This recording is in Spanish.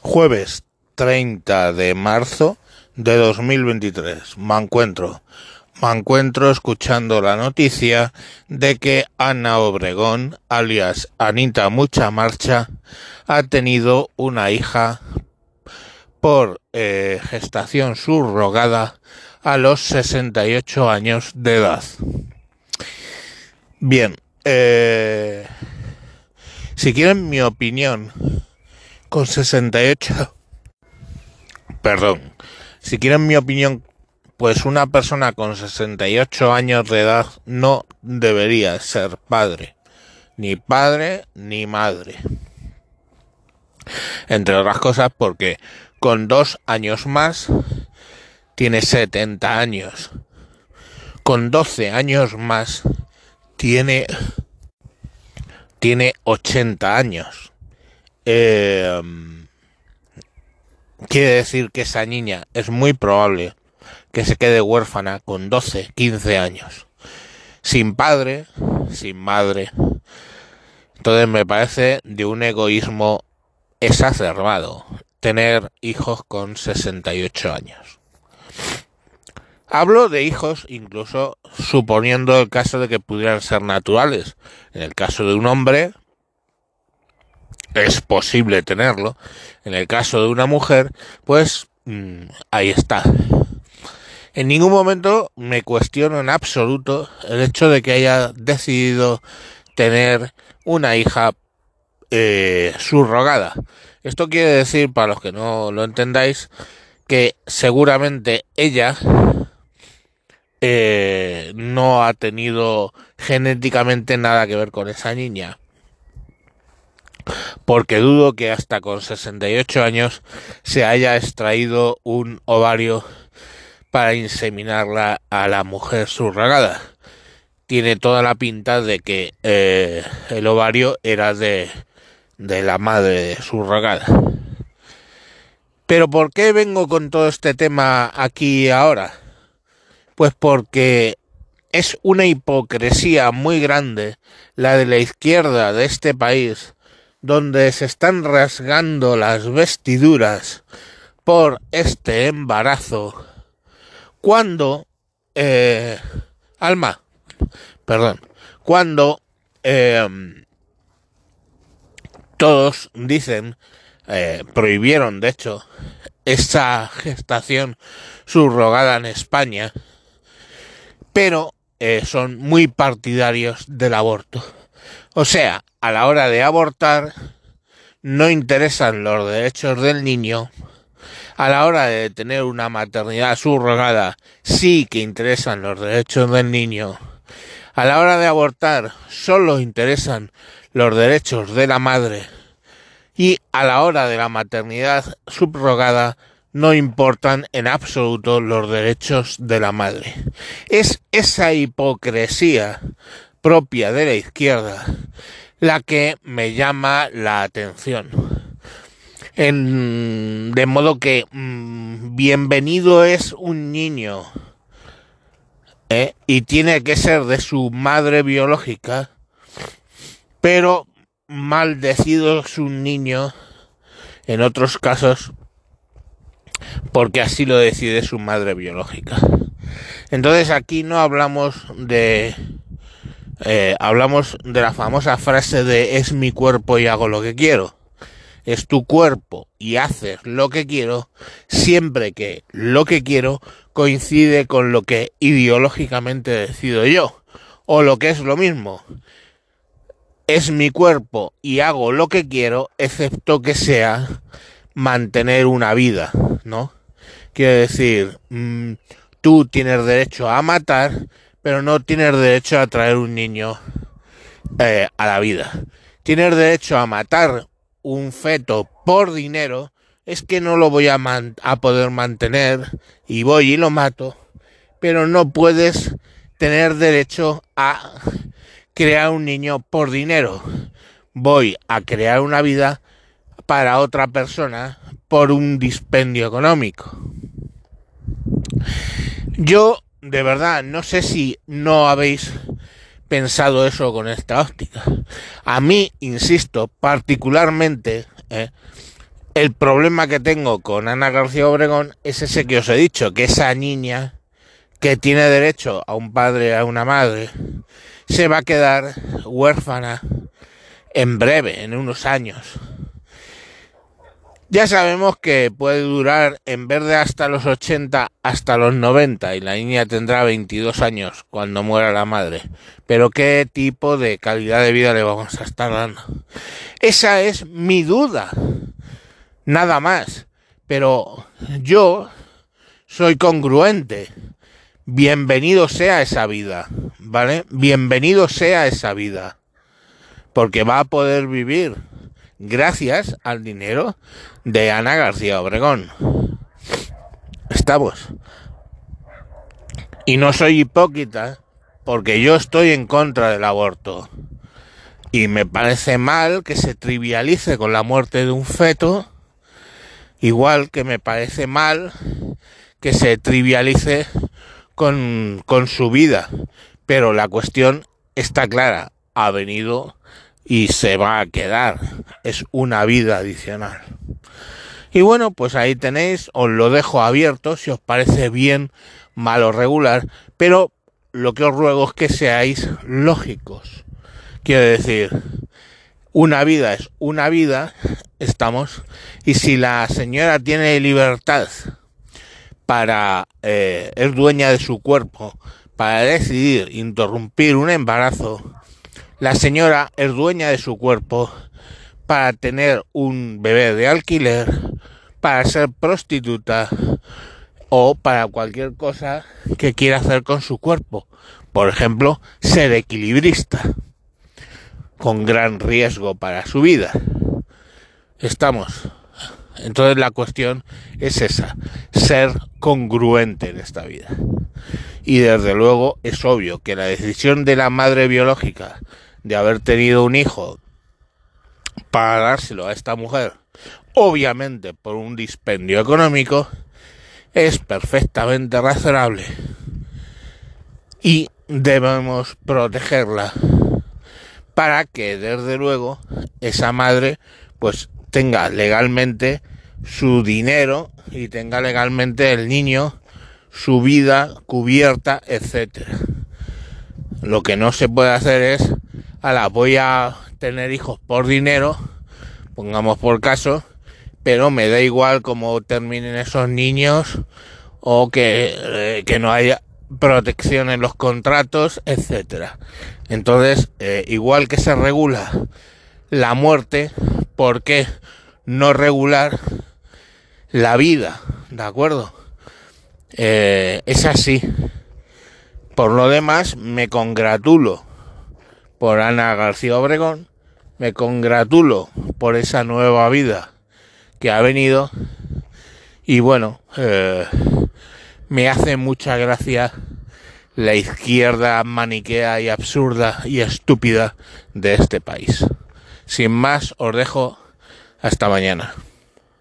Jueves 30 de marzo de 2023. Me encuentro. Me encuentro escuchando la noticia de que Ana Obregón, alias Anita Mucha Marcha, ha tenido una hija por eh, gestación subrogada a los 68 años de edad. Bien, eh, si quieren mi opinión, con 68, perdón, si quieren mi opinión, pues una persona con 68 años de edad no debería ser padre, ni padre ni madre. Entre otras cosas porque con dos años más tiene 70 años. Con 12 años más tiene tiene 80 años. Eh, quiere decir que esa niña es muy probable que se quede huérfana con 12, 15 años. Sin padre, sin madre. Entonces me parece de un egoísmo exacerbado tener hijos con 68 años. Hablo de hijos incluso suponiendo el caso de que pudieran ser naturales. En el caso de un hombre es posible tenerlo. En el caso de una mujer, pues mmm, ahí está. En ningún momento me cuestiono en absoluto el hecho de que haya decidido tener una hija eh, subrogada. Esto quiere decir, para los que no lo entendáis, que seguramente ella eh, no ha tenido genéticamente nada que ver con esa niña. Porque dudo que hasta con 68 años se haya extraído un ovario para inseminarla a la mujer subrogada. Tiene toda la pinta de que eh, el ovario era de, de la madre subrogada. Pero ¿por qué vengo con todo este tema aquí ahora? Pues porque es una hipocresía muy grande la de la izquierda de este país, donde se están rasgando las vestiduras por este embarazo, cuando, eh, Alma, perdón, cuando eh, todos dicen, eh, prohibieron de hecho, esa gestación subrogada en España, pero eh, son muy partidarios del aborto. O sea, a la hora de abortar, no interesan los derechos del niño. A la hora de tener una maternidad subrogada, sí que interesan los derechos del niño. A la hora de abortar, solo interesan los derechos de la madre. Y a la hora de la maternidad subrogada, no importan en absoluto los derechos de la madre. Es esa hipocresía propia de la izquierda la que me llama la atención. En, de modo que mmm, bienvenido es un niño ¿eh? y tiene que ser de su madre biológica, pero maldecido es un niño en otros casos porque así lo decide su madre biológica. Entonces aquí no hablamos de... Eh, hablamos de la famosa frase de es mi cuerpo y hago lo que quiero. Es tu cuerpo y haces lo que quiero siempre que lo que quiero coincide con lo que ideológicamente decido yo. O lo que es lo mismo. Es mi cuerpo y hago lo que quiero excepto que sea mantener una vida, ¿no? Quiere decir, mmm, tú tienes derecho a matar, pero no tienes derecho a traer un niño eh, a la vida. Tienes derecho a matar un feto por dinero, es que no lo voy a, a poder mantener y voy y lo mato, pero no puedes tener derecho a crear un niño por dinero. Voy a crear una vida para otra persona por un dispendio económico. Yo, de verdad, no sé si no habéis pensado eso con esta óptica. A mí, insisto, particularmente, eh, El problema que tengo con Ana García Obregón es ese que os he dicho, que esa niña que tiene derecho a un padre, a una madre, se va a quedar huérfana en breve, en unos años. Ya sabemos que puede durar en vez de hasta los 80 hasta los 90 y la niña tendrá 22 años cuando muera la madre. Pero ¿qué tipo de calidad de vida le vamos a estar dando? Esa es mi duda. Nada más. Pero yo soy congruente. Bienvenido sea esa vida, ¿vale? Bienvenido sea esa vida. Porque va a poder vivir gracias al dinero de Ana García Obregón. Estamos. Y no soy hipócrita porque yo estoy en contra del aborto. Y me parece mal que se trivialice con la muerte de un feto, igual que me parece mal que se trivialice con, con su vida. Pero la cuestión está clara, ha venido y se va a quedar. Es una vida adicional. Y bueno, pues ahí tenéis, os lo dejo abierto si os parece bien, mal o regular, pero lo que os ruego es que seáis lógicos. Quiero decir, una vida es una vida, estamos, y si la señora tiene libertad para, eh, es dueña de su cuerpo, para decidir interrumpir un embarazo, la señora es dueña de su cuerpo para tener un bebé de alquiler, para ser prostituta o para cualquier cosa que quiera hacer con su cuerpo. Por ejemplo, ser equilibrista, con gran riesgo para su vida. Estamos. Entonces la cuestión es esa, ser congruente en esta vida. Y desde luego es obvio que la decisión de la madre biológica de haber tenido un hijo para dárselo a esta mujer, obviamente por un dispendio económico, es perfectamente razonable y debemos protegerla para que desde luego esa madre pues tenga legalmente su dinero y tenga legalmente el niño su vida cubierta, etcétera. Lo que no se puede hacer es la voy a tener hijos por dinero, pongamos por caso, pero me da igual cómo terminen esos niños o que, eh, que no haya protección en los contratos, etcétera. Entonces, eh, igual que se regula la muerte, ¿por qué no regular la vida? ¿De acuerdo? Eh, es así. Por lo demás, me congratulo por Ana García Obregón. Me congratulo por esa nueva vida que ha venido. Y bueno, eh, me hace mucha gracia la izquierda maniquea y absurda y estúpida de este país. Sin más, os dejo hasta mañana.